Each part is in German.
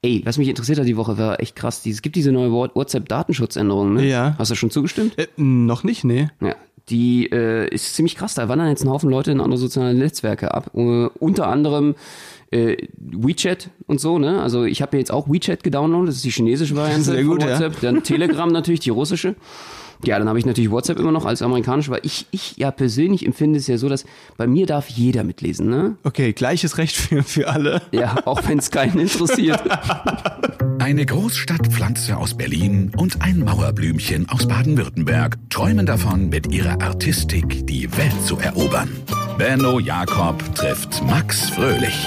Ey, was mich interessiert hat die Woche, war echt krass. Es gibt diese neue WhatsApp-Datenschutzänderung, ne? Ja. Hast du schon zugestimmt? Äh, noch nicht, nee. Ja. Die äh, ist ziemlich krass. Da wandern jetzt ein Haufen Leute in andere soziale Netzwerke ab. Äh, unter anderem äh, WeChat und so, ne? Also ich habe mir jetzt auch WeChat gedownloadet, das ist die chinesische Variante Sehr gut, von ja. WhatsApp. Dann Telegram natürlich, die russische. Ja, dann habe ich natürlich WhatsApp immer noch als amerikanische, weil ich, ich ja persönlich empfinde es ja so, dass bei mir darf jeder mitlesen, ne? Okay, gleiches Recht für, für alle. Ja, auch wenn es keinen interessiert. Eine Großstadtpflanze aus Berlin und ein Mauerblümchen aus Baden-Württemberg träumen davon, mit ihrer Artistik die Welt zu erobern. Benno Jakob trifft Max Fröhlich.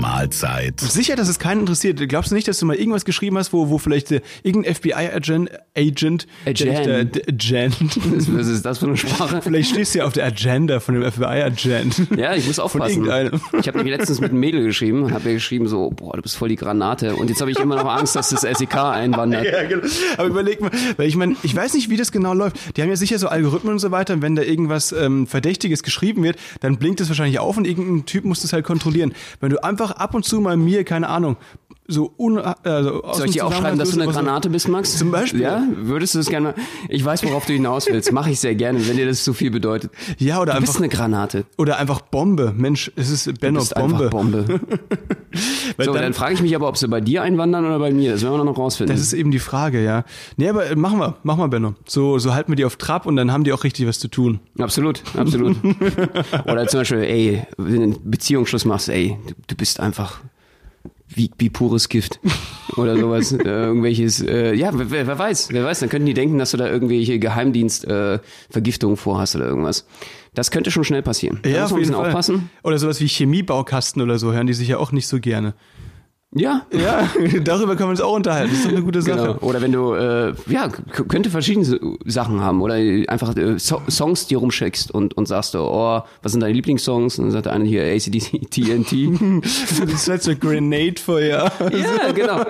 Mahlzeit. Sicher, dass es keinen interessiert. Glaubst du nicht, dass du mal irgendwas geschrieben hast, wo, wo vielleicht äh, irgendein FBI-Agent, Agent, der Agent. da- d- Agent, Was ist das für eine Sprache? vielleicht stehst du ja auf der Agenda von dem FBI-Agent. Ja, ich muss aufpassen. irgendeinem. Ich habe nämlich letztens mit einem Mädel geschrieben und habe ihr geschrieben so, boah, du bist voll die Granate. Und jetzt habe ich immer noch Angst, dass das SEK einwandert. Ja, genau. Aber überleg mal, weil ich meine, ich weiß nicht, wie das genau läuft. Die haben ja sicher so Algorithmen und so weiter. Und wenn da irgendwas ähm, Verdächtiges geschrieben wird, dann blinkt es wahrscheinlich auf und irgendein Typ muss das halt kontrollieren. Wenn du einfach ab und zu mal mir, keine Ahnung, so un, also aus Soll ich dir auch schreiben, dass du eine Granate bist, Max? Zum Beispiel. Ja, würdest du das gerne mal? Ich weiß, worauf du hinaus willst. Mache ich sehr gerne, wenn dir das zu viel bedeutet. Ja, oder Du bist einfach, eine Granate. oder einfach Bombe. Mensch, es ist Benno bist Bombe. Bombe. So, dann- dann, frage ich mich aber, ob sie bei dir einwandern oder bei mir. Das werden wir noch rausfinden. Das ist eben die Frage, ja. Nee, aber äh, machen wir, machen wir, Benno. So, so halten wir die auf Trab und dann haben die auch richtig was zu tun. Absolut, absolut. Oder zum Beispiel, ey, wenn du einen Beziehungsschluss machst, ey, du, du bist einfach wie, wie pures Gift. Oder sowas. äh, irgendwelches, äh, ja, wer, wer weiß, wer weiß, dann könnten die denken, dass du da irgendwelche Geheimdienst-Vergiftungen äh, vorhast oder irgendwas. Das könnte schon schnell passieren. Da muss man ein bisschen aufpassen. Oder sowas wie Chemiebaukasten oder so, hören die sich ja auch nicht so gerne. Ja, Ja, darüber kann man uns auch unterhalten. Das ist doch eine gute Sache. Genau. Oder wenn du, äh, ja, könnte verschiedene Sachen haben. Oder einfach äh, so Songs dir rumschickst und, und sagst du, oh, was sind deine Lieblingssongs? Und dann sagt der eine hier ACDC, TNT. Das ist halt so Grenade-Feuer. ja, genau.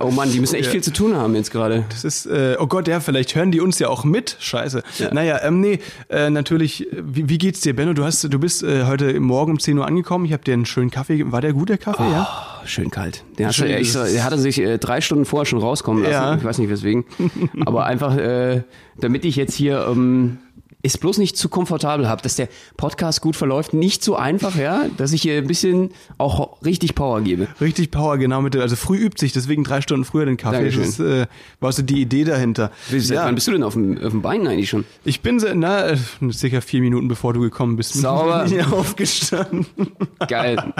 Oh Mann, die müssen echt Ja. viel zu tun haben jetzt gerade. Das ist, äh, oh Gott, ja, vielleicht hören die uns ja auch mit. Scheiße. Ja. Naja, ähm, nee, äh, natürlich, äh, wie, wie geht's dir, Benno? Du hast, du bist äh, heute Morgen um 10 Uhr angekommen. Ich habe dir einen schönen Kaffee. War der gut, der Kaffee, ja? Oh, schön kalt. Der, Schön, das ist- der hatte sich äh, drei Stunden vorher schon rauskommen lassen. Ja. Ich weiß nicht weswegen. Aber einfach, äh, damit ich jetzt hier ähm, es bloß nicht zu komfortabel habe, dass der Podcast gut verläuft, nicht so einfach, ja, dass ich hier ein bisschen auch richtig Power gebe. Richtig Power, genau mit also früh übt sich, deswegen drei Stunden früher den Kaffee. Dankeschön. Das äh, war so die Idee dahinter. Seit Ja. Wann bist du denn auf dem, auf dem Bein eigentlich schon? Ich bin na, äh, circa vier Minuten bevor du gekommen bist. Sauber. bin ich aufgestanden. Geil.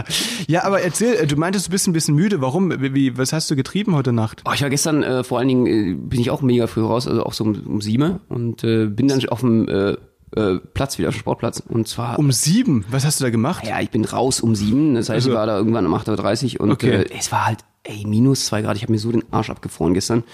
Ja, aber erzähl, äh, du meintest, du bist ein bisschen müde. Warum? Wie, wie- was hast du getrieben heute Nacht? Oh, ich war gestern äh, vor allen Dingen, äh, bin ich auch mega früh raus, also auch so um, um sieben und äh, bin dann auf dem äh, äh, Platz wieder, auf dem Sportplatz. Und zwar Um sieben? Was hast du da gemacht? Ja, ich bin raus um sieben. Das heißt, Also- ich war da irgendwann um 8.30 Uhr und Okay. äh, es war halt, ey, minus zwei Grad. Ich habe mir so den Arsch abgefroren gestern.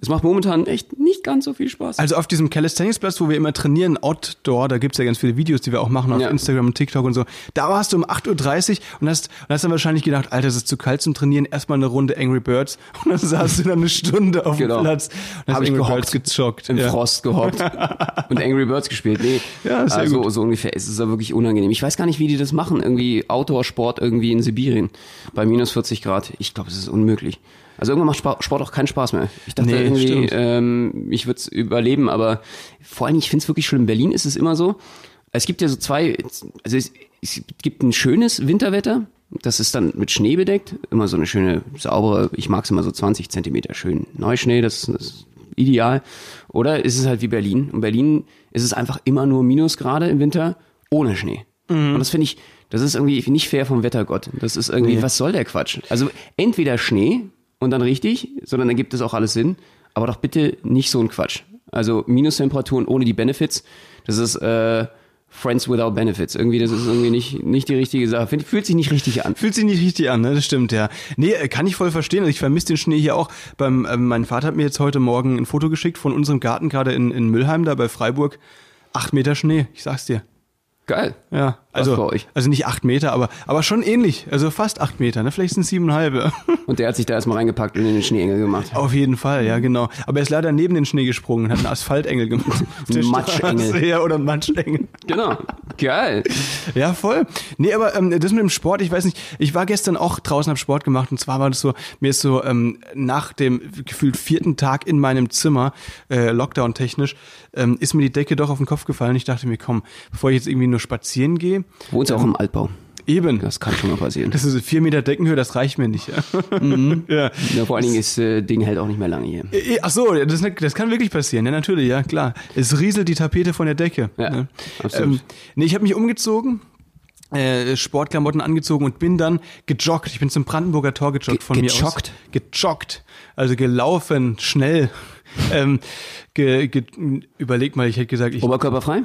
Das macht momentan echt nicht ganz so viel Spaß. Also auf diesem Calisthenics-Platz, wo wir immer trainieren, Outdoor, da gibt's ja ganz viele Videos, die wir auch machen auf Ja. Instagram und TikTok und so. Da warst du um 8.30 Uhr und hast, und hast dann wahrscheinlich gedacht, Alter, es ist zu kalt zum Trainieren, erstmal eine Runde Angry Birds und dann saßt du dann eine Stunde auf Genau. dem Platz und hast Hab ich Angry gehockt. Birds gezockt. Im ja. Frost gehockt und Angry Birds gespielt. Nee, Ja, sehr also gut. so ungefähr. Es ist ja wirklich unangenehm. Ich weiß gar nicht, wie die das machen. Irgendwie Outdoor-Sport irgendwie in Sibirien bei minus 40 Grad. Ich glaube, es ist unmöglich. Also irgendwann macht Sport auch keinen Spaß mehr. Ich dachte Nee, irgendwie, stimmt. ähm, ich würde es überleben, aber vor allem, ich finde es wirklich schlimm. In Berlin ist es immer so. Es gibt ja so zwei, also es, es gibt ein schönes Winterwetter. Das ist dann mit Schnee bedeckt. Immer so eine schöne, saubere, ich mag es immer so 20 Zentimeter schön Neuschnee. Das, das ist ideal. Oder ist es halt wie Berlin. In Berlin ist es einfach immer nur Minusgrade im Winter ohne Schnee. Mhm. Und das finde ich, das ist irgendwie nicht fair vom Wettergott. Das ist irgendwie, Nee. was soll der Quatsch? Also entweder Schnee und dann richtig, sondern dann gibt es auch alles Sinn. Aber doch bitte nicht so ein Quatsch. Also Minustemperaturen ohne die Benefits, das ist äh, Friends without Benefits. Irgendwie, das ist irgendwie nicht, nicht die richtige Sache. Fühlt sich nicht richtig an. Fühlt sich nicht richtig an, ne? Das stimmt, ja. Nee, äh, kann ich voll verstehen. Also ich vermisse den Schnee hier auch. Beim, ähm, mein Vater hat mir jetzt heute Morgen ein Foto geschickt von unserem Garten gerade in, in Müllheim, da bei Freiburg. Acht Meter Schnee, ich sag's dir. Geil. Ja. Also, also nicht acht Meter, aber, aber schon ähnlich. Also fast acht Meter, ne? Vielleicht sind es siebeneinhalb. Und der hat sich da erstmal reingepackt und in den Schneeengel gemacht. Auf jeden Fall, ja, genau. Aber er ist leider neben den Schnee gesprungen und hat einen Asphaltengel gemacht. Der Matschengel. Ja, oder einen Matschengel. Genau. Geil. Ja, voll. Nee, aber ähm, das mit dem Sport, ich weiß nicht, ich war gestern auch draußen, hab Sport gemacht und zwar war das so, mir ist so ähm, nach dem gefühlt vierten Tag in meinem Zimmer, äh, Lockdown-technisch, ähm, ist mir die Decke doch auf den Kopf gefallen. Ich dachte mir, komm, bevor ich jetzt irgendwie nur spazieren gehe, Wohnst du auch im Altbau? eben. Das kann schon mal passieren. Das ist vier Meter Deckenhöhe, das reicht mir nicht. Ja. ja. Ja, vor allen Dingen ist äh, Ding hält auch nicht mehr lange hier. Eh, Ach so, das, das kann wirklich passieren. Ja, natürlich, ja, klar. Es rieselt die Tapete von der Decke. Ja, ne? absolut. Ähm, nee, ich habe mich umgezogen, äh, Sportklamotten angezogen und bin dann gejoggt. Ich bin zum Brandenburger Tor gejoggt Ge- von mir aus. gejoggt? Gejoggt. Also gelaufen, schnell. Ähm, ge, ge, überleg mal, ich hätte gesagt, ich Oberkörperfrei?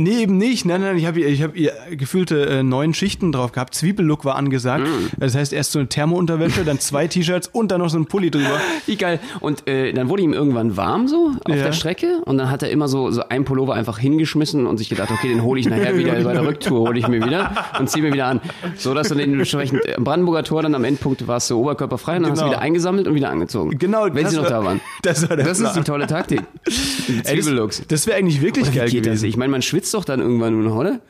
Nee, eben nicht. Nein, nein, ich habe ich hab ihr gefühlte äh, neun Schichten drauf gehabt. Zwiebellook war angesagt. Mm. Das heißt, erst so eine Thermounterwäsche, dann zwei T-Shirts und dann noch so ein Pulli drüber. Wie geil. Und äh, dann wurde ihm irgendwann warm so auf Ja. der Strecke und dann hat er immer so, so einen Pullover einfach hingeschmissen und sich gedacht, okay, den hole ich nachher wieder bei der Rücktour, hole ich mir wieder und ziehe mir wieder an. So dass du den entsprechend am Brandenburger Tor dann am Endpunkt warst du oberkörperfrei und dann hast du Genau. wieder eingesammelt und wieder angezogen. Genau, Wenn sie noch war- da waren. das war Das ist Plan. die tolle Taktik. Ey, das Zwiebellooks. das wäre eigentlich wirklich geil geht das? gewesen. Ich meine, man schwitzt doch dann irgendwann nur noch, oder?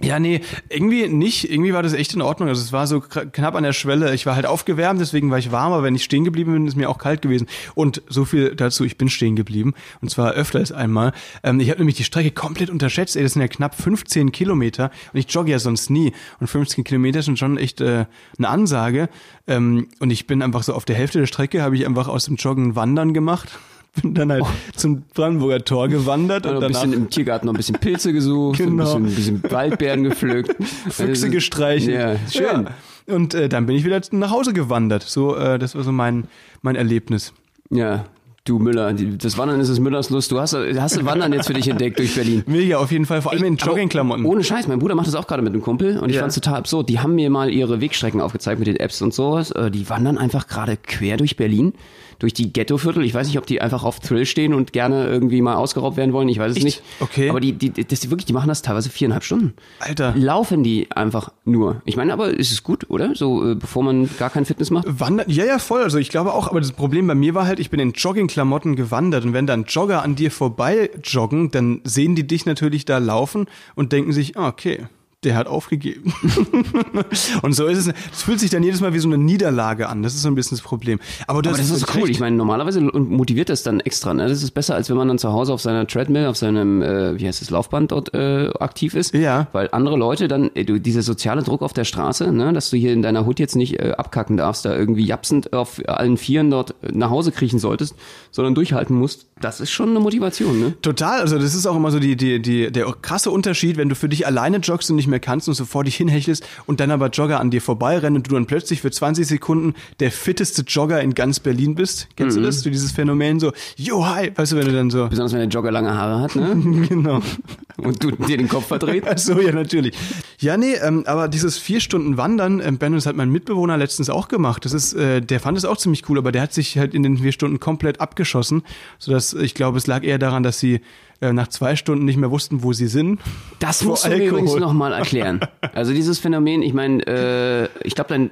Ja, nee, irgendwie nicht. Irgendwie war das echt in Ordnung. Also es war so knapp an der Schwelle. Ich war halt aufgewärmt, deswegen war ich warm, aber wenn ich stehen geblieben bin, ist mir auch kalt gewesen. Und so viel dazu, ich bin stehen geblieben. Und zwar öfter als einmal. Ähm, ich habe nämlich die Strecke komplett unterschätzt. Ey, das sind ja knapp 15 Kilometer. Und ich jogge ja sonst nie. Und 15 Kilometer sind schon echt äh, eine Ansage. Ähm, und ich bin einfach so auf der Hälfte der Strecke, habe ich einfach aus dem Joggen Wandern gemacht. Bin dann halt zum Brandenburger Tor gewandert Oder und ein bisschen im Tiergarten noch ein bisschen Pilze gesucht, Genau. ein, bisschen, ein bisschen Waldbeeren gepflückt. Füchse gestreichelt. Ja, schön. Ja. Und äh, dann bin ich wieder nach Hause gewandert. So, äh, das war so mein, mein Erlebnis. Ja, du Müller, das Wandern ist es Müllers Lust. Du hast, hast du Wandern jetzt für dich entdeckt durch Berlin. Mega, auf jeden Fall, vor allem in Aber Joggingklamotten. Ohne Scheiß, mein Bruder macht das auch gerade mit einem Kumpel und ich Ja. fand's total absurd. Die haben mir mal ihre Wegstrecken aufgezeigt mit den Apps und sowas. Äh, Die wandern einfach gerade quer durch Berlin, durch die Ghettoviertel. Ich weiß nicht, ob die einfach auf Thrill stehen und gerne irgendwie mal ausgeraubt werden wollen. Ich weiß es Echt? nicht. Okay. Aber die, die, das, wirklich, die machen das teilweise viereinhalb Stunden. Alter. Laufen die einfach nur. Ich meine, aber ist es gut, oder? So, äh, bevor man gar kein Fitness macht? Wandern, ja, ja, voll. Also ich glaube auch, aber das Problem bei mir war halt, ich bin in Joggingklamotten gewandert und wenn dann Jogger an dir vorbei joggen, dann sehen die dich natürlich da laufen und denken sich, ah, okay, der hat aufgegeben. und so ist es. Es fühlt sich dann jedes Mal wie so eine Niederlage an. Das ist so ein bisschen das Problem. Aber, du Aber das ist cool. recht. Ich meine, normalerweise motiviert das dann extra. Ne? Das ist besser, als wenn man dann zu Hause auf seiner Treadmill, auf seinem, äh, wie heißt das, Laufband dort äh, aktiv ist. Ja. Weil andere Leute dann, äh, du, dieser soziale Druck auf der Straße, ne, dass du hier in deiner Hut jetzt nicht äh, abkacken darfst, da irgendwie japsend auf allen Vieren dort äh, nach Hause kriechen solltest, sondern durchhalten musst, das ist schon eine Motivation. Ne? Total, also das ist auch immer so die, die, die, der krasse Unterschied, wenn du für dich alleine joggst und nicht mehr kannst und sofort dich hinhechelst und dann aber Jogger an dir vorbeirennen und du dann plötzlich für 20 Sekunden der fitteste Jogger in ganz Berlin bist. Kennst du das? Du dieses Phänomen so, yo, hi, weißt du, wenn du dann so, Besonders wenn der Jogger lange Haare hat, ne? genau. Und du dir den Kopf verdreht. Ach so, ja, natürlich. Ja, nee, ähm, aber dieses vier Stunden Wandern, ähm, Ben, das hat mein Mitbewohner letztens auch gemacht. Das ist, äh, der fand es auch ziemlich cool, aber der hat sich halt in den vier Stunden komplett abgeschossen, sodass ich glaube, es lag eher daran, dass sie äh, nach zwei Stunden nicht mehr wussten, wo sie sind. Das musst du mir übrigens nochmal erklären. Also dieses Phänomen, ich meine, äh, ich glaube, dein,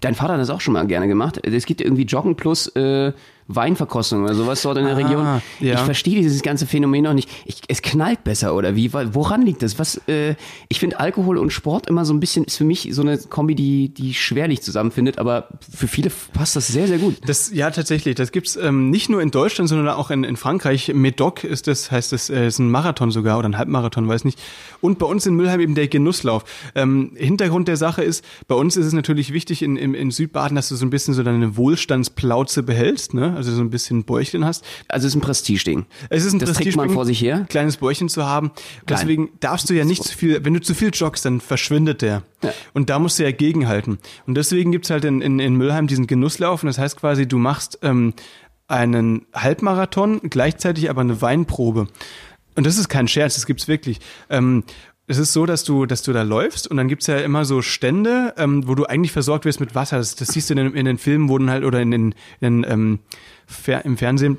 dein Vater hat das auch schon mal gerne gemacht. Es gibt irgendwie Joggen plus äh, Weinverkostung oder sowas dort in der Ah, Region. ja. Ich verstehe dieses ganze Phänomen noch nicht. Ich, es knallt besser oder wie? Woran liegt das? Was? Äh, ich finde Alkohol und Sport immer so ein bisschen ist für mich so eine Kombi, die die schwerlich zusammenfindet, aber für viele passt das sehr sehr gut. Das, ja, tatsächlich. Das gibt's ähm, nicht nur in Deutschland, sondern auch in, in Frankreich. Medoc ist das, heißt das, äh, ist ein Marathon sogar oder ein Halbmarathon, weiß nicht. Und bei uns in Müllheim eben der Genusslauf. Ähm, Hintergrund der Sache ist, bei uns ist es natürlich wichtig in, in, in Südbaden, dass du so ein bisschen so deine Wohlstandsplauze behältst, ne? Also so ein bisschen Bäuchchen hast. Also es ist ein Prestigeding. Es ist ein das trägt man vor sich her. kleines Bäuchchen zu haben. Deswegen darfst du ja nicht zu viel, wenn du zu viel joggst, dann verschwindet der. Ja. Und da musst du ja gegenhalten. Und deswegen gibt's halt in, in, in Müllheim diesen Genusslauf. Und das heißt quasi, du machst ähm, einen Halbmarathon, gleichzeitig aber eine Weinprobe. Und das ist kein Scherz, das gibt's wirklich. Ähm, es ist so, dass du, dass du da läufst und dann gibt's ja immer so Stände, ähm, wo du eigentlich versorgt wirst mit Wasser. Das, das siehst du in den, in den Filmen, wo dann halt oder in den, in den ähm, Fer im Fernsehen,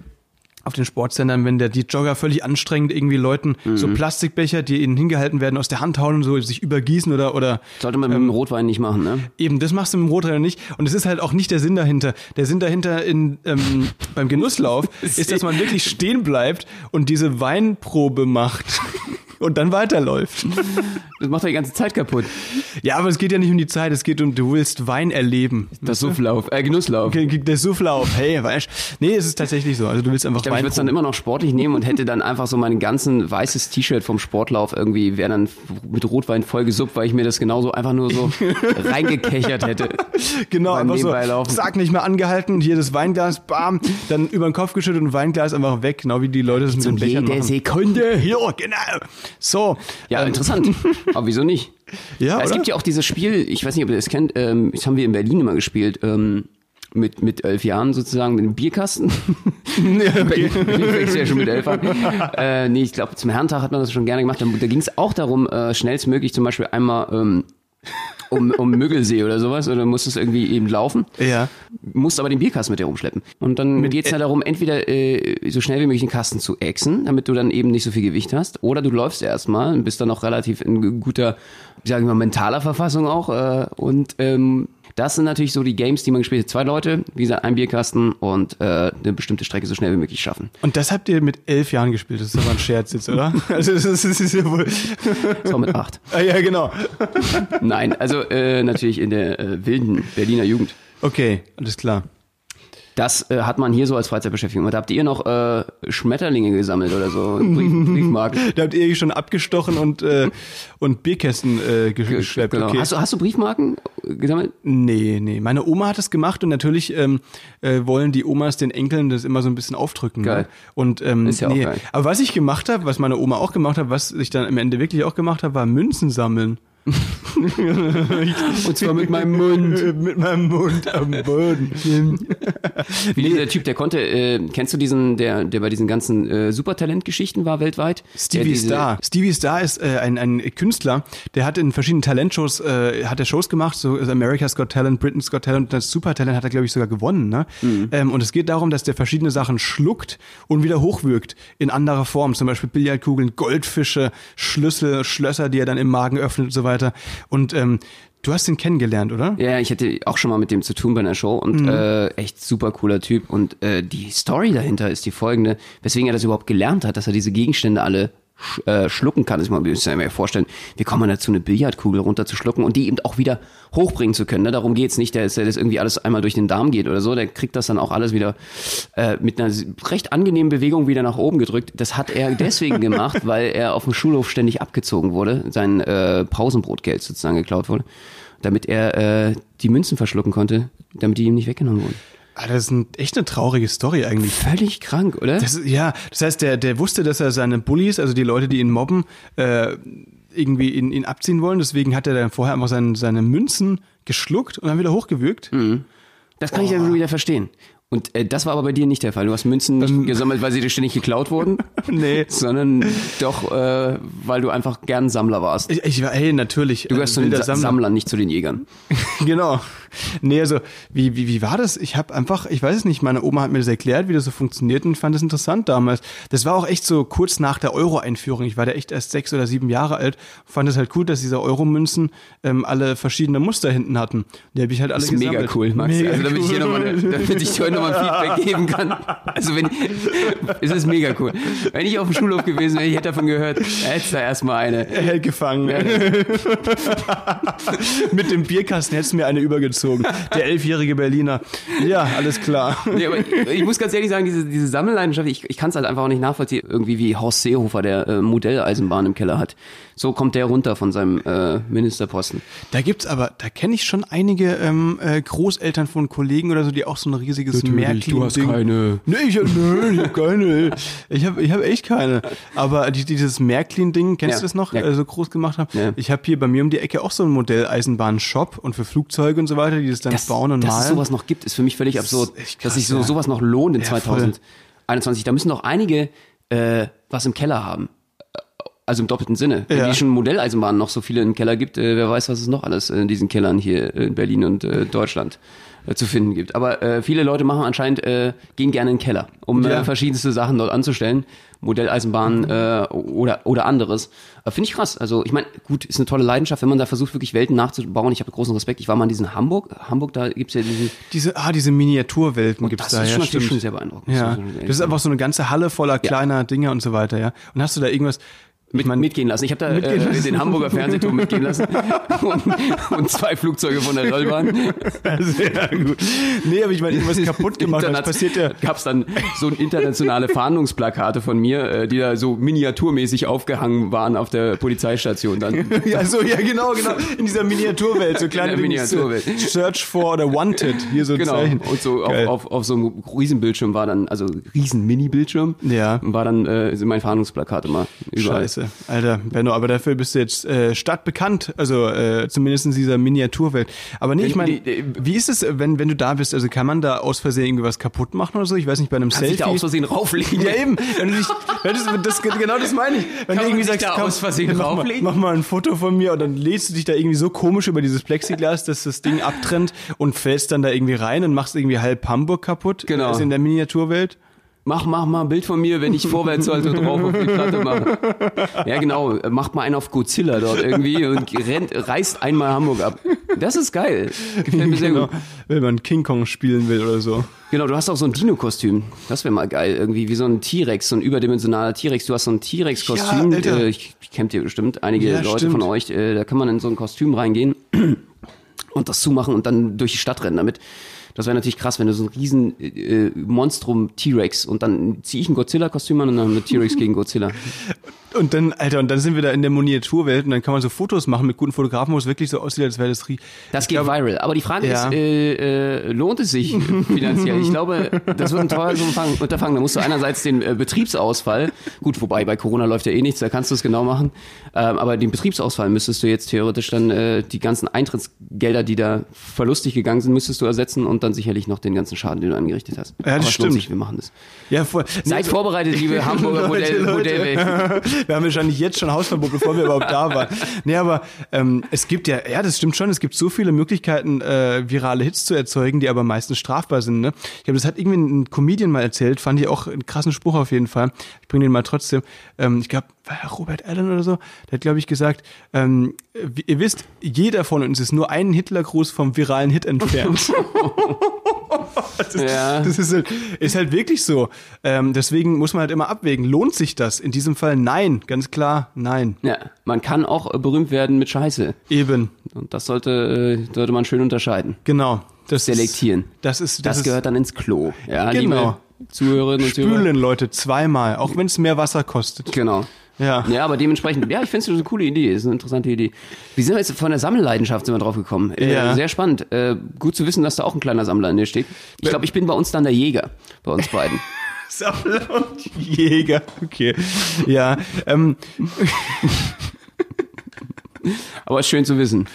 auf den Sportsendern, wenn der die Jogger völlig anstrengend irgendwie Leuten so Plastikbecher, die ihnen hingehalten werden, aus der Hand hauen und so sich übergießen oder oder Sollte man mit Ähm, dem Rotwein nicht machen, ne? Eben, das machst du mit dem Rotreiter nicht. Und es ist halt auch nicht der Sinn dahinter. Der Sinn dahinter in, ähm, beim Genusslauf ist, dass man wirklich stehen bleibt und diese Weinprobe macht und dann weiterläuft. Das macht doch die ganze Zeit kaputt. Ja, aber es geht ja nicht um die Zeit, es geht um, du willst Wein erleben. Das Sufflauf, äh, Genusslauf. Der Soufflauf, hey, weißt Nee, es ist tatsächlich so. Also du willst einfach Ich glaube, ich würde es dann Wein immer noch sportlich nehmen und hätte dann einfach so mein ganzen weißes T-Shirt vom Sportlauf irgendwie, wäre dann mit Rotwein voll gesuppt, weil ich mir das genauso einfach nur so reingekechert hätte. Genau, einfach so, laufen. zack, nicht mehr angehalten, hier das Weinglas, bam, dann über den Kopf geschüttet und Weinglas einfach weg, genau wie die Leute das mit den Bechern jede machen. Sekunde. Hier, genau. So. Ja, ähm, interessant. Aber wieso nicht? Ja, es oder? gibt ja auch dieses Spiel, ich weiß nicht, ob ihr das kennt, ähm, das haben wir in Berlin immer gespielt, ähm, mit, mit elf Jahren sozusagen, mit einem Bierkasten. Ja, okay. Ich ja schon mit elf an. Äh, nee, ich glaube, zum Herrentag hat man das schon gerne gemacht. Da, da ging es auch darum, äh, schnellstmöglich zum Beispiel einmal ähm, um, um Müggelsee oder sowas, oder musstest irgendwie eben laufen, Ja. musst aber den Bierkasten mit dir rumschleppen. Und dann Mit- geht's ja darum, entweder äh, so schnell wie möglich den Kasten zu exen, damit du dann eben nicht so viel Gewicht hast, oder du läufst erstmal und bist dann noch relativ in guter, sagen wir mal, mentaler Verfassung auch. Äh, und ähm, das sind natürlich so die Games, die man gespielt hat. Zwei Leute, wie gesagt, ein Bierkasten und äh, eine bestimmte Strecke so schnell wie möglich schaffen. Und das habt ihr mit elf Jahren gespielt. Das ist aber ein Scherz jetzt, oder? Also das ist, das ist ja wohl. Das war mit acht. Ah, ja, genau. Nein, also äh, natürlich in der äh, wilden Berliner Jugend. Okay, alles klar. Das äh, hat man hier so als Freizeitbeschäftigung. Und da habt ihr noch äh, Schmetterlinge gesammelt oder so, Brief, Briefmarken. Da habt ihr schon abgestochen und, äh, und Bierkästen äh, gesch- geschleppt. Genau. Okay. Hast, du, hast du Briefmarken gesammelt? Nee, nee. Meine Oma hat das gemacht und natürlich ähm, äh, wollen die Omas den Enkeln das immer so ein bisschen aufdrücken. Geil. Ne? Und ähm, Ist ja auch nee. geil. Aber was ich gemacht habe, was meine Oma auch gemacht hat, was ich dann am Ende wirklich auch gemacht habe, war Münzen sammeln. Und zwar mit meinem Mund. Mit meinem Mund am Boden. Wie dieser Typ, der konnte, äh, kennst du diesen, der, der bei diesen ganzen äh, Supertalent-Geschichten war weltweit? Stevie Star. Stevie Star ist äh, ein, ein Künstler, der hat in verschiedenen Talentshows, äh, hat er Shows gemacht, so America's Got Talent, Britain's Got Talent, das Supertalent hat er, glaube ich, sogar gewonnen. Ne? Mhm. Ähm, und es geht darum, dass der verschiedene Sachen schluckt und wieder hochwirkt in anderer Form. Zum Beispiel Billardkugeln, Goldfische, Schlüssel, Schlösser, die er dann im Magen öffnet und so weiter. Und ähm, du hast ihn kennengelernt, oder? Ja, ich hatte auch schon mal mit dem zu tun bei einer Show und Mhm. äh, echt super cooler Typ. Und äh, die Story dahinter ist die folgende, weswegen er das überhaupt gelernt hat, dass er diese Gegenstände alle sch äh, schlucken kann. Das muss man sich ja vorstellen, wie kommt man dazu, eine Billardkugel runterzuschlucken und die eben auch wieder hochbringen zu können. Ne? Darum geht's nicht, dass das irgendwie alles einmal durch den Darm geht oder so. Der kriegt das dann auch alles wieder äh, mit einer recht angenehmen Bewegung wieder nach oben gedrückt. Das hat er deswegen gemacht, weil er auf dem Schulhof ständig abgezogen wurde, sein äh, Pausenbrotgeld sozusagen geklaut wurde damit er äh, die Münzen verschlucken konnte, damit die ihm nicht weggenommen wurden. Ah, das ist ein, echt eine traurige Story eigentlich. Völlig krank, oder? Das, ja, das heißt, der, der wusste, dass er seine Bullies, also die Leute, die ihn mobben, äh, irgendwie ihn, ihn abziehen wollen. Deswegen hat er dann vorher einfach seine, seine Münzen geschluckt und dann wieder hochgewürgt. das kann ich dann wieder verstehen. Und äh, das war aber bei dir nicht der Fall. Du hast Münzen nicht gesammelt, weil sie dir ständig geklaut wurden, Nee. sondern doch, äh, weil du einfach gern Sammler warst. Ich, ich war, hey, natürlich. Du gehörst zu den Sa Sammlern, nicht zu den Jägern. genau. Nee, also, wie, wie, wie war das? Ich habe einfach, ich weiß es nicht, meine Oma hat mir das erklärt, wie das so funktioniert und ich fand das interessant damals. Das war auch echt so kurz nach der Euro-Einführung. Ich war da echt erst sechs oder sieben Jahre alt. Fand es halt cool, dass diese Euro-Münzen ähm, alle verschiedene Muster hinten hatten. Die habe ich halt alle Das ist mega gesammelt. cool, Max. Mega also damit ich hier cool. nochmal, damit ich dir nochmal Feedback geben kann. Also wenn, es ist mega cool. Wenn ich auf dem Schulhof gewesen wäre, ich hätte davon gehört, hättest da erstmal eine. Hält gefangen. Mit dem Bierkasten hättest du mir eine übergezogen. Der elfjährige Berliner. Ja, alles klar. Nee, aber ich, ich muss ganz ehrlich sagen, diese, diese Sammelleidenschaft, ich, ich kann es halt einfach auch nicht nachvollziehen, irgendwie wie Horst Seehofer, der äh, Modelleisenbahn im Keller hat. So kommt der runter von seinem äh, Ministerposten. Da gibt's aber, da kenne ich schon einige ähm, äh, Großeltern von Kollegen oder so, die auch so ein riesiges Märklin-Ding. keine. Nee, ich hab, nee, ich hab keine. Ich hab, ich hab echt keine. Aber die, dieses Märklin-Ding, kennst Ja, du das noch, ja. äh, so groß gemacht haben? Ja. Ich habe hier bei mir um die Ecke auch so einen Modelleisenbahn-Shop und für Flugzeuge und so weiter, die das dann Das, bauen und dass malen. es sowas noch gibt, ist für mich völlig absurd. echt dass krass, sich so, ja. sowas noch lohnt in Ja, voll. 2021. Da müssen doch einige äh, was im Keller haben. also im doppelten Sinne. Wenn Ja. die schon Modelleisenbahnen noch so viele im Keller gibt, äh, wer weiß, was es noch alles in diesen Kellern hier in Berlin und äh, Deutschland zu finden gibt. Aber äh, viele Leute machen anscheinend, äh, gehen gerne in den Keller, um Ja. äh, verschiedenste Sachen dort anzustellen. Modelleisenbahnen äh, oder oder anderes. Äh, Finde ich krass. Also ich meine, gut, ist eine tolle Leidenschaft, wenn man da versucht, wirklich Welten nachzubauen. Ich habe großen Respekt. Ich war mal in diesen Hamburg. Hamburg, da gibt's ja diesen Diese, ah, diese Miniaturwelten gibt's das da, ist ja, schon natürlich schon sehr beeindruckend. Ja, das ist einfach so eine ganze Halle voller kleiner Dinger und so weiter, ja. Und hast du da irgendwas, mit, mitgehen lassen. Ich habe da äh, lassen. den Hamburger Fernsehturm mitgehen lassen und, und zwei Flugzeuge von der Rollbahn. sehr gut. Nee, aber ich meine, irgendwas kaputt gemacht, das passiert ja. Gab's dann so internationale Fahndungsplakate von mir, äh, die da so miniaturmäßig aufgehangen waren auf der Polizeistation dann. Ja, so, ja, genau, genau. In dieser Miniaturwelt, so kleine so Miniaturwelt. Search for oder Wanted, hier so Genau. Zeichen. Und so auf, auf, auf so einem Riesenbildschirm war dann, also riesen Mini-Bildschirm, Ja. war dann äh, mein Fahndungsplakat immer überall. Scheiße. Alter, Benno, aber dafür bist du jetzt äh, stadtbekannt, also äh, zumindest in dieser Miniaturwelt. Aber nee, ich meine, wie ist es, wenn, wenn du da bist? Also kann man da aus Versehen irgendwie was kaputt machen oder so? Ich weiß nicht, bei einem Kannst dich Selfie. da aus Versehen rauflegen. ja, eben. Wenn du dich, wenn das, das, genau das meine ich. Wenn Kann du irgendwie sich sagst, da komm, aus Versehen mach, mal, rauflegen? mach mal ein Foto von mir und dann lädst du dich da irgendwie so komisch über dieses Plexiglas, dass das Ding abtrennt und fällst dann da irgendwie rein und machst irgendwie halb Hamburg kaputt. Genau. Also in der Miniaturwelt. Mach, mach mal ein Bild von mir, wenn ich vorwärts sollte drauf auf die Platte mache. Ja, genau. Macht mal einen auf Godzilla dort irgendwie und rennt, reißt einmal Hamburg ab. Das ist geil. Gefällt mir sehr Genau. gut. Wenn man King Kong spielen will oder so. Genau, du hast auch so ein Dino-Kostüm. Das wäre mal geil. Irgendwie wie so ein T-Rex, so ein überdimensionaler T-Rex. Du hast so ein T-Rex-Kostüm. Ja, äh, ich, ich kennt ihr bestimmt, einige Ja, Leute stimmt. von euch. Äh, da kann man in so ein Kostüm reingehen und das zumachen und dann durch die Stadt rennen damit. Das wäre natürlich krass, wenn du so ein riesen äh, Monstrum T-Rex und dann ziehe ich ein Godzilla-Kostüm an und dann haben wir T-Rex gegen Godzilla. Und dann, Alter, und dann sind wir da in der Miniaturwelt und dann kann man so Fotos machen mit guten Fotografen, wo es wirklich so aussieht, als wäre das rie Das Ich geht glaube- viral. Aber die Frage Ja. ist, äh, äh, lohnt es sich finanziell? Ich glaube, das wird ein teures Unterfangen. Unterfangen. Da musst du einerseits den äh, Betriebsausfall, gut, wobei bei Corona läuft ja eh nichts, da kannst du es genau machen, ähm, aber den Betriebsausfall müsstest du jetzt theoretisch dann äh, die ganzen Eintrittsgelder, die da verlustig gegangen sind, müsstest du ersetzen und dann sicherlich noch den ganzen Schaden, den du angerichtet hast. Ja, das aber stimmt. Sich, wir machen das. Ja, voll. Seid Nee, vorbereitet, liebe Hamburger Modell, Leute. Modellwelt. Wir haben wahrscheinlich jetzt schon Hausverbot, bevor wir überhaupt da waren. Nee, aber ähm, es gibt ja, ja, das stimmt schon, es gibt so viele Möglichkeiten, äh, virale Hits zu erzeugen, die aber meistens strafbar sind. Ne? Ich glaube, das hat irgendwie ein Comedian mal erzählt, fand ich auch einen krassen Spruch auf jeden Fall. Ich bringe den mal trotzdem. Ähm, ich glaube, Robert Allen oder so, der hat, glaube ich, gesagt, ähm, ihr wisst, jeder von uns ist nur einen Hitlergruß vom viralen Hit entfernt. Das, Ja. das ist, halt, ist halt wirklich so. Ähm, deswegen muss man halt immer abwägen. Lohnt sich das? In diesem Fall nein. Ganz klar, nein. Ja, man kann auch äh, berühmt werden mit Scheiße. Eben. Und das sollte, äh, sollte man schön unterscheiden. Genau. Das Selektieren. Ist, das ist, Das, das, gehört dann ins Klo. Ja, Genau. Zuhörerinnen und Zuhörer. spülen, Leute, zweimal. Auch wenn es mehr Wasser kostet. Genau. Ja. Ja, aber dementsprechend, ja, ich finde es eine coole Idee, ist eine interessante Idee. Wie sind wir jetzt von der Sammelleidenschaft sind wir drauf gekommen? Äh, Ja. Sehr spannend. Äh, gut zu wissen, dass da auch ein kleiner Sammler in dir steht. Ich glaube, ich bin bei uns dann der Jäger, bei uns beiden. Sammler und Jäger. Okay. Ja. Ähm, Aber schön zu wissen.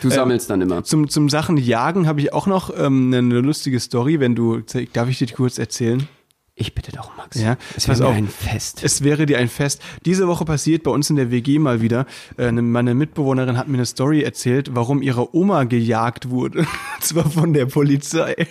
Du Ähm, sammelst dann immer. zum, zum Sachen Jagen habe ich auch noch ähm, eine lustige Story, wenn du. Darf ich dir die kurz erzählen? Ich bitte doch, Max. Ja, es wäre mir ein Fest. Es wäre dir ein Fest. Diese Woche passiert bei uns in der WG mal wieder. Äh, ne- Meine Mitbewohnerin hat mir eine Story erzählt, warum ihre Oma gejagt wurde. Zwar von der Polizei.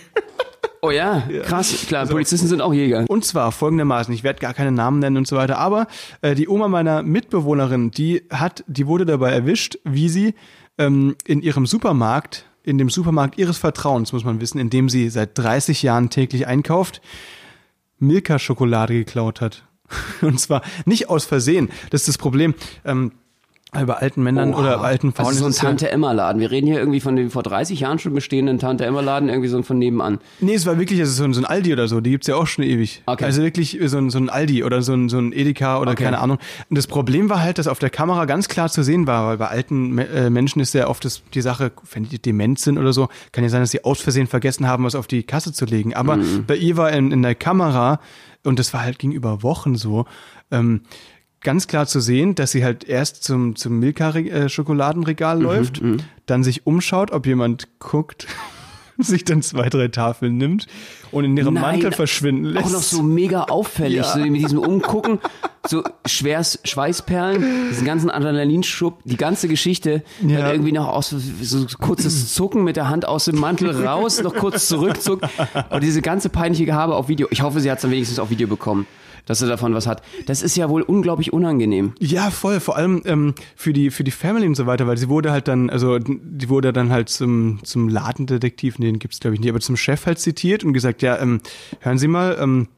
Oh ja, krass. Klar, Polizisten sind auch Jäger. Und zwar folgendermaßen, ich werde gar keine Namen nennen und so weiter, aber äh, die Oma meiner Mitbewohnerin, die hat, die wurde dabei erwischt, wie sie ähm, in ihrem Supermarkt, in dem Supermarkt ihres Vertrauens, muss man wissen, in dem sie seit 30 Jahren täglich einkauft, Milka-Schokolade geklaut hat. Und zwar nicht aus Versehen. Das ist das Problem. Ähm, bei alten Männern Oha. oder alten Frauen Also so ein es Tante-Emma-Laden. Wir reden hier irgendwie von dem vor 30 Jahren schon bestehenden Tante-Emma-Laden, irgendwie so ein von nebenan. Nee, es war wirklich also so, ein, so ein Aldi oder so, die gibt's ja auch schon ewig. Okay. Also wirklich so ein, so ein Aldi oder so ein, so ein Edeka oder Okay. keine Ahnung. Und das Problem war halt, dass auf der Kamera ganz klar zu sehen war, weil bei alten äh, Menschen ist ja oft das, die Sache, wenn die dement sind oder so, kann ja sein, dass sie aus Versehen vergessen haben, was auf die Kasse zu legen. Aber Mhm. bei ihr war in, in der Kamera, und das war halt gegenüber Wochen so, ähm, ganz klar zu sehen, dass sie halt erst zum, zum Milka-Schokoladenregal Mhm, läuft, dann sich umschaut, ob jemand guckt, sich dann zwei, drei Tafeln nimmt und in ihrem Nein, Mantel verschwinden lässt. Auch noch so mega auffällig, Ja. so mit diesem Umgucken, so schwers Schweißperlen, diesen ganzen Adrenalinschub, die ganze Geschichte, Ja. dann irgendwie noch aus so kurzes Zucken mit der Hand aus dem Mantel raus, noch kurz zurückzuckt und diese ganze peinliche Gehabe auf Video. Ich hoffe, sie hat es dann wenigstens auf Video bekommen, dass sie davon was hat. Das ist ja wohl unglaublich unangenehm. Ja, voll. Vor allem ähm, für die für die Family und so weiter, weil sie wurde halt dann, also die wurde dann halt zum zum Ladendetektiv, nee, den gibt's glaube ich nicht, aber zum Chef halt zitiert und gesagt, ja, ähm, hören Sie mal, ähm,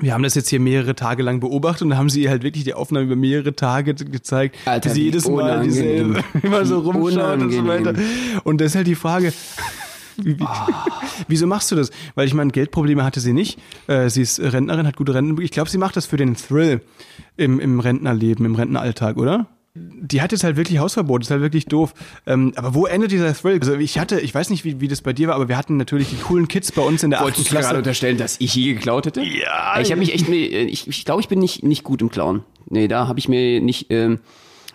wir haben das jetzt hier mehrere Tage lang beobachtet und dann haben sie ihr halt wirklich die Aufnahme über mehrere Tage ge- gezeigt, Alter, wie sie jedes Mal unangenehm. dieselbe, immer so rumschaut und so unangenehm. weiter. Und das ist halt die Frage, wie, wie, wieso machst du das? Weil ich meine, Geldprobleme hatte sie nicht. Äh, sie ist Rentnerin, hat gute Renten. Ich glaube, sie macht das für den Thrill im, im Rentnerleben, im Rentneralltag, oder? Die hat jetzt halt wirklich Hausverbot, das ist halt wirklich doof. Ähm, aber wo endet dieser Thrill? Also ich hatte, ich weiß nicht, wie, wie das bei dir war, aber wir hatten natürlich die coolen Kids bei uns in der achten Wolltest du gerade Klasse. unterstellen, dass ich je geklaut hätte? Ja. Ich habe mich echt, ich, ich glaube, ich bin nicht, nicht gut im Klauen. Nee, da habe ich mir nicht, ähm,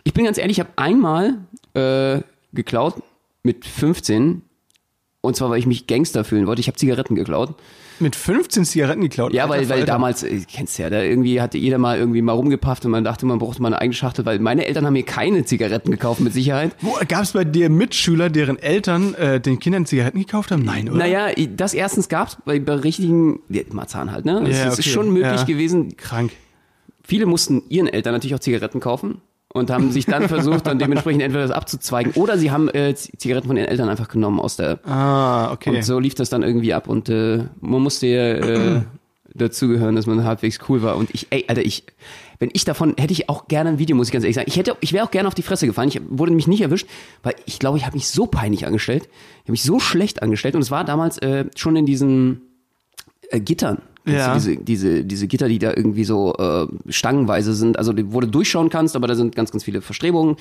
ich bin ganz ehrlich, ich habe einmal äh, geklaut mit 15 und zwar, weil ich mich Gangster fühlen wollte. Ich habe Zigaretten geklaut. Mit 15 Zigaretten geklaut. Ja, Alter weil, weil damals, äh, kennst ja, da irgendwie hatte jeder mal irgendwie mal rumgepafft und man dachte, man brauchte mal eine eigene Schachtel, weil meine Eltern haben mir keine Zigaretten gekauft mit Sicherheit. Gab es bei dir Mitschüler, deren Eltern äh, den Kindern Zigaretten gekauft haben? Nein, oder? Naja, das erstens gab's bei, bei richtigen, ja, Marzahn halt, ne? Es Ja, es ist okay. schon möglich Ja. gewesen. Krank. Viele mussten ihren Eltern natürlich auch Zigaretten kaufen und haben sich dann versucht, dann dementsprechend entweder das abzuzweigen oder sie haben äh, Zigaretten von ihren Eltern einfach genommen aus der Ah, okay. und so lief das dann irgendwie ab und äh, man musste ja äh, dazugehören, dass man halbwegs cool war und ich, ey, Alter, ich, wenn ich davon, hätte ich auch gerne ein Video, muss ich ganz ehrlich sagen. Ich hätte, ich wäre auch gerne auf die Fresse gefallen. Ich wurde mich nicht erwischt, weil ich glaube, ich habe mich so peinlich angestellt, ich habe mich so schlecht angestellt und es war damals äh, schon in diesen äh, Gittern. Ja. Diese, diese, diese Gitter, die da irgendwie so äh, stangenweise sind, also wo du durchschauen kannst, aber da sind ganz, ganz viele Verstrebungen,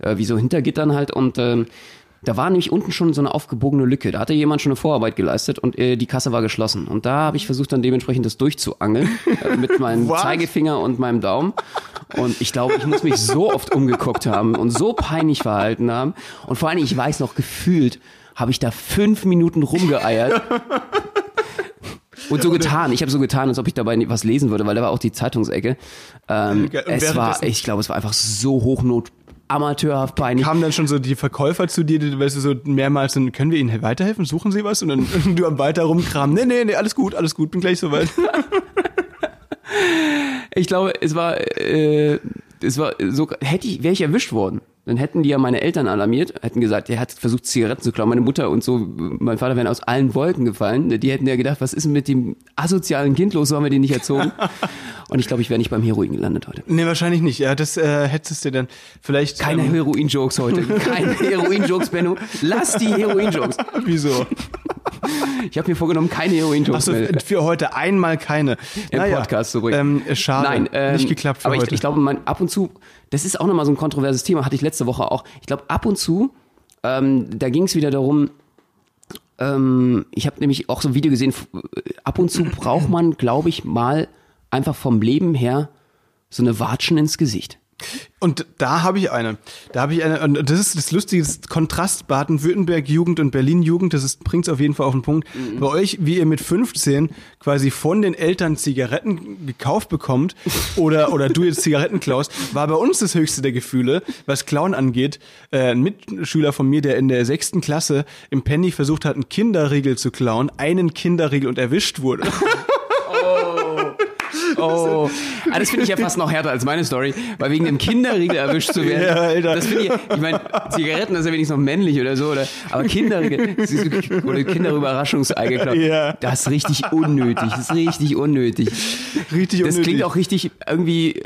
äh, wie so hinter Gittern halt. Und ähm, da war nämlich unten schon so eine aufgebogene Lücke. Da hatte jemand schon eine Vorarbeit geleistet und äh, die Kasse war geschlossen. Und da habe ich versucht, dann dementsprechend das durchzuangeln äh, mit meinem Was? Zeigefinger und meinem Daumen. Und ich glaube, ich muss mich so oft umgeguckt haben und so peinlich verhalten haben. Und vor allem, ich weiß noch, gefühlt habe ich da fünf Minuten rumgeeiert. Und so getan, ich habe so getan, als ob ich dabei was lesen würde, weil da war auch die Zeitungsecke. Ähm, es war, ich glaube, es war einfach so hochnot, amateurhaft peinlich. Kamen dann schon so die Verkäufer zu dir, die, weißt du, so mehrmals, dann können wir Ihnen weiterhelfen? Suchen Sie was? Und dann du am weiter rumkramen. Nee, nee, nee, alles gut, alles gut, bin gleich soweit. Ich glaube, es war, äh, es war so, hätte ich, wäre ich erwischt worden, dann hätten die ja meine Eltern alarmiert, hätten gesagt, er hat versucht Zigaretten zu klauen, meine Mutter und so, mein Vater wären aus allen Wolken gefallen. Die hätten ja gedacht, was ist denn mit dem asozialen Kind los, so haben wir den nicht erzogen. Und ich glaube, ich wäre nicht beim Heroin gelandet heute. Nee, wahrscheinlich nicht. Ja, das äh, hättest du dann vielleicht. Keine ähm, Heroin-Jokes heute. Keine Heroin-Jokes, Benno. Lass die Heroin-Jokes. Wieso? Ich habe mir vorgenommen, keine Heroin-Jokes Achso, mehr. für heute einmal keine. Im Podcast zurück. Ähm, schade. Nein, ähm, nicht geklappt für aber heute. Ich, ich glaube, man, ab und zu, das ist auch nochmal so ein kontroverses Thema, hatte ich letzte Woche auch. Ich glaube, ab und zu, ähm, da ging es wieder darum, ähm, ich habe nämlich auch so ein Video gesehen, f- ab und zu braucht man, glaube ich, mal einfach vom Leben her so eine Watschen ins Gesicht. Und da habe ich eine. Da habe ich eine. Und das ist das lustige das Kontrast Baden-Württemberg-Jugend und Berlin-Jugend. Das bringt es auf jeden Fall auf den Punkt. Bei euch, wie ihr mit 15 quasi von den Eltern Zigaretten gekauft bekommt oder, oder du jetzt Zigaretten klaust, war bei uns das höchste der Gefühle, was Clown angeht. Äh, ein Mitschüler von mir, der in der sechsten Klasse im Penny versucht hat, einen Kinderriegel zu klauen, einen Kinderriegel und erwischt wurde. Oh, ah, das finde ich ja fast noch härter als meine Story, weil wegen dem Kinderriegel erwischt zu werden. Ja, Alter. Das finde ich, ich meine, Zigaretten das ist ja wenigstens noch männlich oder so, oder, aber Kinderriegel, das oder Kinderüberraschungsei geklaut. Ja. Das ist richtig unnötig, das ist richtig unnötig. Richtig Das unnötig. klingt auch richtig irgendwie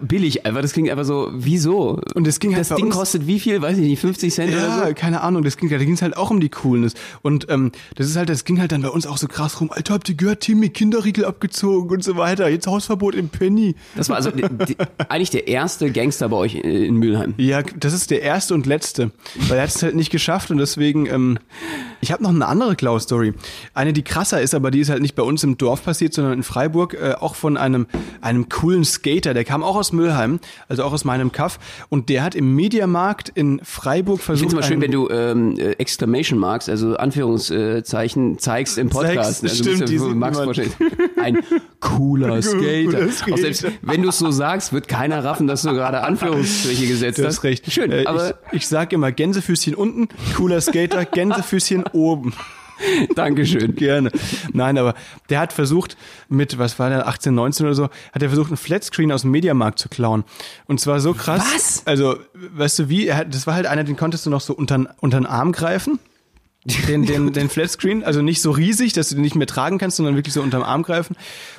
billig einfach, das klingt einfach so, wieso? Und das ging halt Das Ding kostet wie viel, weiß ich nicht, 50 Cent oder Ja, so? keine Ahnung, das ging, da ging es halt auch um die Coolness. Und ähm, das ist halt, das ging halt dann bei uns auch so krass rum. Alter, habt ihr gehört, Timmy, Kinderriegel abgezogen und so weiter. Jetzt Hausverbot im Penny. Das war also die, eigentlich der erste Gangster bei euch in, Mülheim. Ja, das ist der erste und letzte. Weil er hat es halt nicht geschafft und deswegen, ähm, ich habe noch eine andere Klaus-Story. Eine, die krasser ist, aber die ist halt nicht bei uns im Dorf passiert, sondern in Freiburg, äh, auch von einem, einem coolen Skater. Der kam auch aus Mülheim, also auch aus meinem Kaff. Und der hat im Mediamarkt in Freiburg Ich versucht. finde es immer schön, wenn du ähm, äh, Exclamation Marks, also Anführungszeichen, zeigst im Podcast. Zeigst, also stimmt, musst die Max vorstellen. Ein cooler Skater. Cooler Skater. Wenn du es so sagst, wird keiner raffen, dass du gerade Anführungsstriche gesetzt Du hast. hast recht. Schön, Äh, aber ich, ich sag immer Gänsefüßchen unten, cooler Skater, Gänsefüßchen oben. Dankeschön. Gerne. Nein, aber der hat versucht, mit, was war der, 18, 19 oder so, hat er versucht, einen Flatscreen aus dem Mediamarkt zu klauen. Und zwar so krass. Was? Also, weißt du wie, er hat, das war halt einer, den konntest du noch so unter, unter den Arm greifen. Den, den, den Flatscreen, also nicht so riesig, dass du den nicht mehr tragen kannst, sondern wirklich so unterm Arm greifen.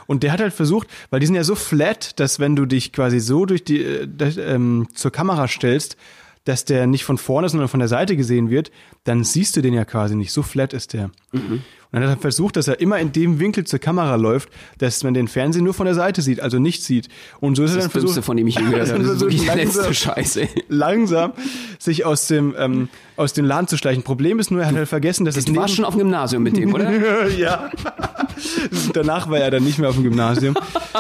Und der hat halt versucht, weil die sind ja so flat, dass wenn du dich quasi so durch die, äh, ähm, zur Kamera stellst, dass der nicht von vorne, sondern von der Seite gesehen wird, dann siehst du den ja quasi nicht. So flat ist der. Und dann hat er versucht, dass er immer in dem Winkel zur Kamera läuft, dass man den Fernseher nur von der Seite sieht, also nicht sieht. Und so ist er Das dann Dümmste, versucht, von dem ich je gehört habe. Das ist wirklich die langsam- letzte Scheiße. langsam sich aus dem, ähm, aus dem Laden zu schleichen. Problem ist nur, er hat halt vergessen, dass es Du warst schon auf dem Gymnasium mit dem, oder? ja. Danach war er dann nicht mehr auf dem Gymnasium.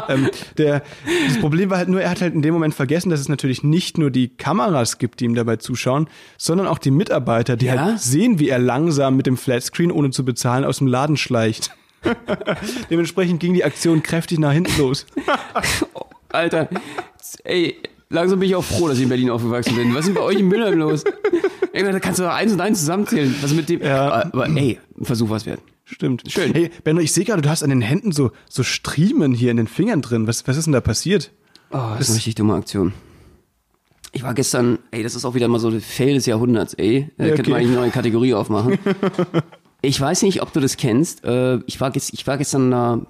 ähm, der, das Problem war halt nur, er hat halt in dem Moment vergessen, dass es natürlich nicht nur die Kameras gibt, die ihm dabei zuschauen, sondern auch die Mitarbeiter, die Ja? halt sehen, wie er langsam mit dem Flatscreen, ohne zu bezahlen, aus dem Laden schleicht. Dementsprechend ging die Aktion kräftig nach hinten los. Alter, ey, langsam bin ich auch froh, dass ich in Berlin aufgewachsen bin. Was ist denn bei euch in Mülheim los? Ey, da kannst du doch eins und eins zusammenzählen. Was ist mit dem? Ja. Aber ey, ein Versuch was wert. Stimmt. Schön. Hey, Benno, ich sehe gerade, du hast an den Händen so, so Striemen hier in den Fingern drin. Was, was ist denn da passiert? Oh, das ist eine richtig dumme Aktion. Ich war gestern, ey, das ist auch wieder mal so der Fail des Jahrhunderts, ey. Da Ja, könnte okay. man eigentlich eine neue Kategorie aufmachen. ich weiß nicht, ob du das kennst. Äh, ich, war, ich war gestern da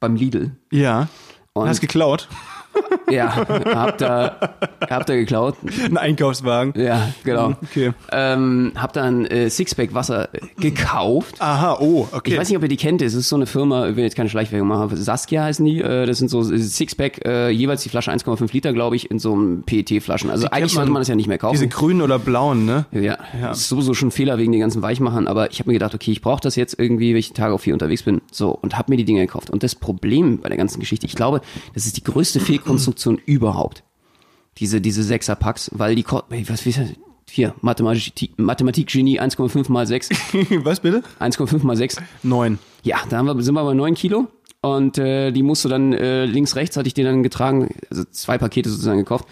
beim Lidl. Ja. Und- hast geklaut? Ja, hab da, hab da geklaut. Ein Einkaufswagen. Ja, genau. Okay. Ähm, hab dann äh, Sixpack Wasser äh, gekauft. Aha, oh, okay. Ich weiß nicht, ob ihr die kennt. Es ist so eine Firma, ich will jetzt keine Schleichwerbung machen. Saskia heißen die. Äh, Das sind so Sixpack, äh, jeweils die Flasche 1,5 Liter, glaube ich, in so einem PET-Flaschen. Also kennt eigentlich sollte man. das ja nicht mehr kaufen. Diese grünen oder blauen, ne? Ja, das ist sowieso schon ein Fehler wegen den ganzen Weichmachern, aber ich habe mir gedacht, okay, ich brauche das jetzt irgendwie, wenn ich Tage auf vier unterwegs bin. So, und habe mir die Dinge gekauft. Und das Problem bei der ganzen Geschichte, ich glaube, das ist die größte Fehlkonstruktion überhaupt. Diese, diese Sechser-Packs, weil die, ey, was, wie? Hier, Mathematik, Mathematik-Genie 1,5 mal 6. Was bitte? 1,5 mal 6. Neun. Ja, da haben wir, sind wir bei 9 Kilo. Und äh, die musst du dann äh, links, rechts hatte ich dir dann getragen, also zwei Pakete sozusagen gekauft.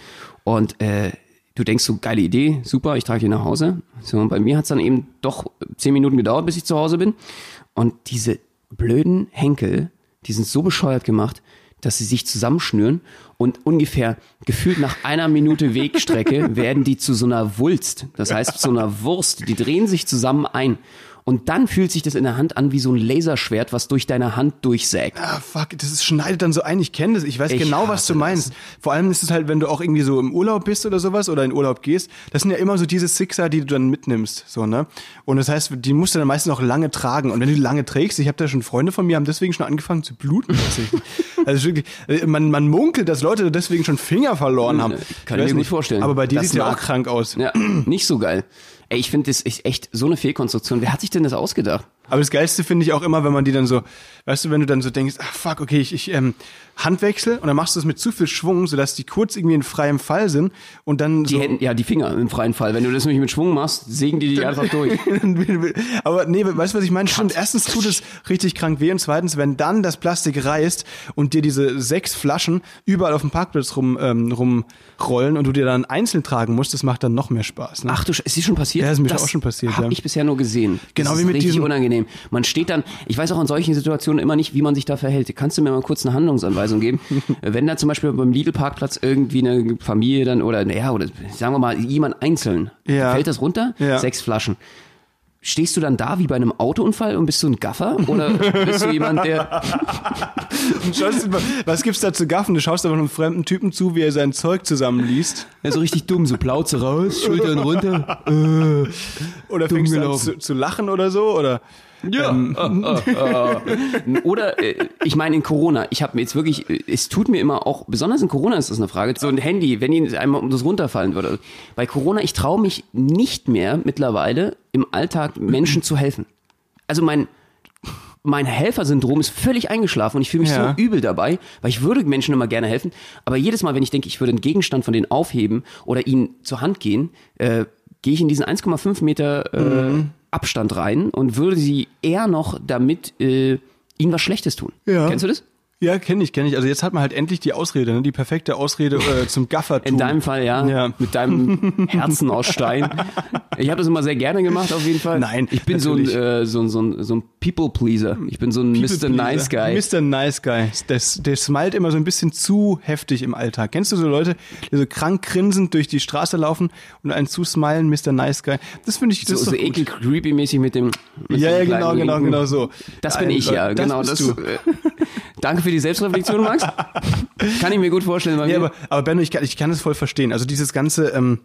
Und äh, du denkst so, geile Idee, super, ich trage die nach Hause. So, und bei mir hat's dann eben doch zehn Minuten gedauert, bis ich zu Hause bin. Und diese blöden Henkel, die sind so bescheuert gemacht, dass sie sich zusammenschnüren und ungefähr gefühlt nach einer Minute Wegstrecke werden die zu so einer Wulst. Das heißt, zu einer Wurst. Die drehen sich zusammen ein. Und dann fühlt sich das in der Hand an wie so ein Laserschwert, was durch deine Hand durchsägt. Ah, fuck, das ist, schneidet dann so ein. Ich kenne das. Ich weiß Ich genau, was du meinst. Vor allem ist es halt, wenn du auch irgendwie so im Urlaub bist oder sowas oder in Urlaub gehst. Das sind ja immer so diese Sixer, die du dann mitnimmst, so, ne? Und das heißt, die musst du dann meistens auch lange tragen. Und wenn du die lange trägst, ich habe da schon Freunde von mir, haben deswegen schon angefangen zu bluten. also wirklich, äh, man, man munkelt, dass Leute deswegen schon Finger verloren haben. Kann Ich mir gut nicht. vorstellen. Aber bei dir sieht ja auch krank aus. Ja, nicht so geil. Ey, ich finde, das ist echt so eine Fehlkonstruktion. Wer hat sich denn das ausgedacht? Aber das Geilste finde ich auch immer, wenn man die dann so, weißt du, wenn du dann so denkst, ach fuck, okay, ich, ich ähm, Handwechsel und dann machst du es mit zu viel Schwung, sodass die kurz irgendwie in freiem Fall sind und dann Die so. Hände, ja, die Finger im freien Fall. Wenn du das nämlich mit Schwung machst, sägen die die einfach durch. Aber nee, weißt du, was ich meine? Stimmt, erstens tut es richtig krank weh und zweitens, wenn dann das Plastik reißt und dir diese sechs Flaschen überall auf dem Parkplatz rum, ähm, rumrollen und du dir dann einzeln tragen musst, das macht dann noch mehr Spaß. Ne? Ach du, Sch- ist die schon passiert? Ja, ist mir auch schon passiert, Hab ja. ich bisher nur gesehen. Genau das wie mit richtig diesem- unangenehm. Man steht dann, ich weiß auch in solchen Situationen immer nicht, wie man sich da verhält. Kannst du mir mal kurz eine Handlungsanweisung geben? Wenn da zum Beispiel beim Lidl-Parkplatz irgendwie eine Familie dann oder, naja, oder sagen wir mal, jemand einzeln, Ja. fällt das runter? Ja. Sechs Flaschen. Stehst du dann da wie bei einem Autounfall und bist du ein Gaffer? Oder bist du jemand, der. Und schaust mal, was gibt's da zu gaffen? Du schaust aber einem fremden Typen zu, wie er sein Zeug zusammenliest. Ja, so richtig dumm, so Plauze raus, Schultern runter. Oder Dumm fängst du an zu, zu lachen oder so? Oder Ja. Oder äh, ich meine in Corona, ich habe mir jetzt wirklich, äh, es tut mir immer auch, besonders in Corona ist das eine Frage, so ein Handy, wenn Ihnen einmal um das runterfallen würde. Bei Corona, ich traue mich nicht mehr mittlerweile im Alltag Menschen zu helfen. Also mein mein Helfersyndrom ist völlig eingeschlafen und ich fühle mich Ja. so übel dabei, weil ich würde Menschen immer gerne helfen, aber jedes Mal, wenn ich denke, ich würde einen Gegenstand von denen aufheben oder ihnen zur Hand gehen, äh, gehe ich in diesen 1,5 Meter äh, Mhm. Abstand rein und würde sie eher noch damit äh, ihnen was Schlechtes tun. Ja. Kennst du das? Ja, kenne ich, kenne ich. Also jetzt hat man halt endlich die Ausrede, ne? die perfekte Ausrede äh, zum Gaffertum. In deinem Fall, ja. Ja. Mit deinem Herzen aus Stein. Ich habe das immer sehr gerne gemacht, auf jeden Fall. Nein, Ich bin so ein, äh, so, ein, so, ein, so ein People-Pleaser. Ich bin so ein Mr. Nice Guy. Mr. Nice Guy. Der, der smilet immer so ein bisschen zu heftig im Alltag. Kennst du so Leute, die so krank grinsend durch die Straße laufen und einen zu smilen, Mr. Nice Guy? Das finde ich, das so, ist so gut. ekel creepy mäßig mit dem mit Ja, ja, genau, genau, genau so. Das bin Ein- ich ja, genau. Das, du. äh, danke für die Selbstreflexion, Max. Kann ich mir gut vorstellen. Bei Ja, mir. aber, aber Benno, ich kann, ich kann es voll verstehen. Also dieses ganze ähm,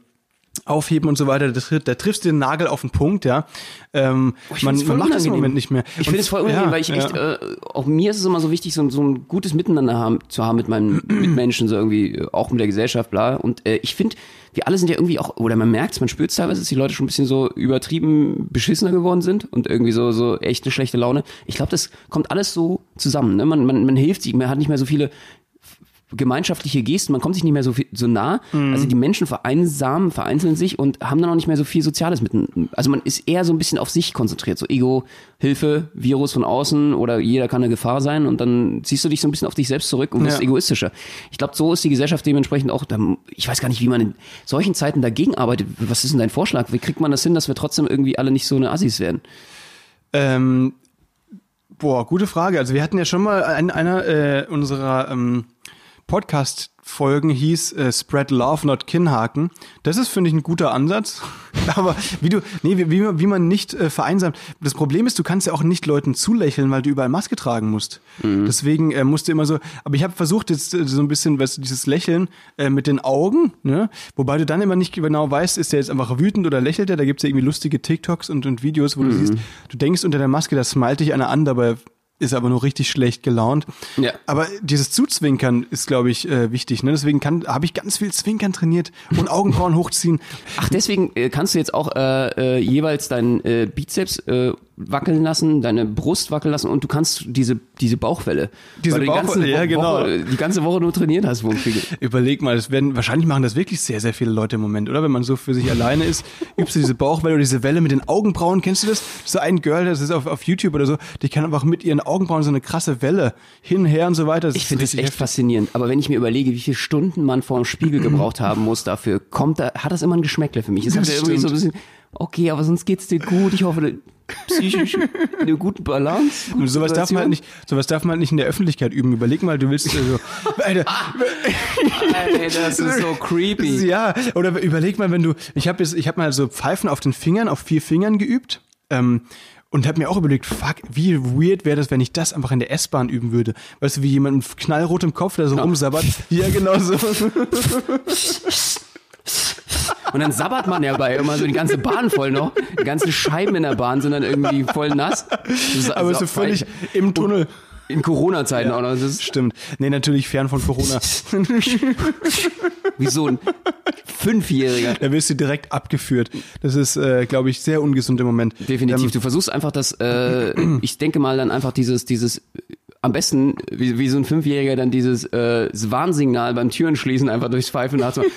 Aufheben und so weiter, das, da triffst du den Nagel auf den Punkt, ja. Ähm, Oh, Ich man, man macht das im. Moment nicht mehr. Ich finde es voll unangenehm, ja, weil ich ja. echt, äh, auch mir ist es immer so wichtig, so, ein- so ein gutes Miteinander haben, zu haben mit meinen Mitmenschen, so irgendwie, äh, auch mit der Gesellschaft, bla. Und äh, ich finde, wir alle sind ja irgendwie auch, oder man merkt man spürt teilweise, dass die Leute schon ein bisschen so übertrieben beschissener geworden sind und irgendwie so, so echt eine schlechte Laune. Ich glaube, das kommt alles so zusammen. Ne? Man, man, man hilft sich, man hat nicht mehr so viele gemeinschaftliche Gesten, man kommt sich nicht mehr so viel, so nah. Mhm. Also die Menschen vereinsamen, vereinzeln sich und haben dann auch nicht mehr so viel Soziales mitten. Also man ist eher so ein bisschen auf sich konzentriert. So Ego, Hilfe, Virus von außen oder jeder kann eine Gefahr sein und dann ziehst du dich so ein bisschen auf dich selbst zurück und wirst Ja. egoistischer. Ich glaube, so ist die Gesellschaft dementsprechend auch, ich weiß gar nicht, wie man in solchen Zeiten dagegen arbeitet. Was ist denn dein Vorschlag? Wie kriegt man das hin, dass wir trotzdem irgendwie alle nicht so eine Assis werden? Ähm, boah, gute Frage. Also wir hatten ja schon mal in einer äh, unserer ähm, Podcast-Folgen hieß äh, Spread Love, not Kinnhaken. Das ist, finde ich, ein guter Ansatz. Aber wie du, nee, wie, wie, man- wie man nicht äh, vereinsamt. Das Problem ist, du kannst ja auch nicht Leuten zulächeln, weil du überall Maske tragen musst. Deswegen äh, musst du immer so, aber ich habe versucht jetzt äh, so ein bisschen, weißt du, dieses Lächeln äh, mit den Augen, ne? Wobei du dann immer nicht genau weißt, ist der jetzt einfach wütend oder lächelt er? Da gibt's ja irgendwie lustige TikToks und, und Videos, wo du siehst, du denkst unter der Maske, da smilet dich einer an, dabei ist aber nur richtig schlecht gelaunt. Ja. Aber dieses Zuzwinkern ist, glaube ich, äh, wichtig. Ne? Deswegen habe ich ganz viel Zwinkern trainiert und Augenbrauen hochziehen. Ach, deswegen äh, kannst du jetzt auch äh, äh, jeweils deinen äh, Bizeps äh, wackeln lassen, deine Brust wackeln lassen und du kannst diese diese Bauchwelle, Diese die ganze, Bauchwelle, ja, genau. Woche, die ganze Woche nur trainiert hast, Wurmfliege. Überleg mal, das werden wahrscheinlich machen das wirklich sehr, sehr viele Leute im Moment, oder? Wenn man so für sich alleine ist, übst du diese Bauchwelle oder diese Welle mit den Augenbrauen. Kennst du das? So ein Girl, das ist auf, auf YouTube oder so, die kann einfach mit ihren Augenbrauen so eine krasse Welle hin, her und so weiter. Das Ich finde das echt faszinierend. Aber wenn ich mir überlege, wie viele Stunden man vor dem Spiegel gebraucht haben muss dafür, kommt da, hat das immer ein Geschmäckle für mich. Es hat ja irgendwie so ein bisschen, okay, aber sonst geht's dir gut. Ich hoffe, du- psychisch eine gute Balance. Und sowas darf man halt nicht, sowas darf man halt nicht in der Öffentlichkeit üben. Überleg mal, du willst äh, so, Alter, Ey, das ist so creepy. Ja, oder überleg mal, wenn du, ich habe ich hab mal so Pfeifen auf den Fingern, auf vier Fingern geübt. Ähm, und habe mir auch überlegt, fuck, wie weird wäre das, wenn ich das einfach in der S-Bahn üben würde. Weißt du, wie jemand mit knallrotem Kopf da so rumsabbert. Ja, genau so. Und dann sabbert man ja bei immer so die ganze Bahn voll noch. Die ganzen Scheiben in der Bahn sind dann irgendwie voll nass. Das Aber also so völlig im Tunnel. In Corona-Zeiten auch noch. Das ist Stimmt. Nee, natürlich fern von Corona. wie so ein Fünfjähriger. Da wirst du direkt abgeführt. Das ist, äh, glaube ich, sehr ungesund im Moment. Definitiv. Ähm, Du versuchst einfach das, äh, ich denke mal dann einfach dieses, dieses, am besten, wie, wie so ein Fünfjähriger dann dieses äh, Warnsignal beim Türenschließen einfach durchs Pfeifen nach so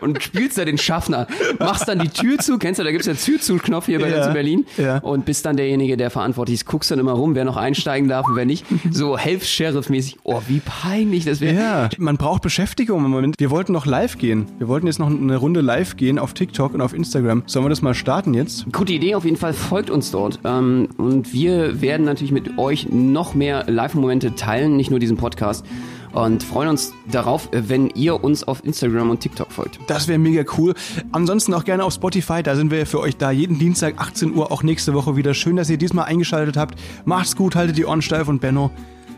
und spielst da den Schaffner. Machst dann die Tür zu, kennst du, da gibt's ja Tür-zu-Knopf hier bei Ja, uns in Berlin. ja. Und bist dann derjenige, der verantwortlich ist, guckst dann immer rum, wer noch einsteigen darf und wer nicht. So Helf-Sheriff-mäßig. Oh, wie peinlich das wäre. Ja, man braucht Beschäftigung im Moment. Wir wollten noch live gehen. Wir wollten jetzt noch eine Runde live gehen auf TikTok und auf Instagram. Sollen wir das mal starten jetzt? Gute Idee, auf jeden Fall folgt uns dort. Ähm, und wir werden natürlich mit euch noch mehr Live-Momente teilen, nicht nur diesen Podcast. Und freuen uns darauf, wenn ihr uns auf Instagram und TikTok folgt. Das wäre mega cool. Ansonsten auch gerne auf Spotify. Da sind wir für euch da. Jeden Dienstag 18 Uhr, auch nächste Woche wieder. Schön, dass ihr diesmal eingeschaltet habt. Macht's gut, haltet die Ohren steif und Benno,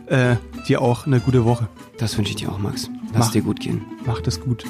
äh, dir auch eine gute Woche. Das wünsche ich dir auch, Max. Lass Mach. dir gut gehen. Macht es gut.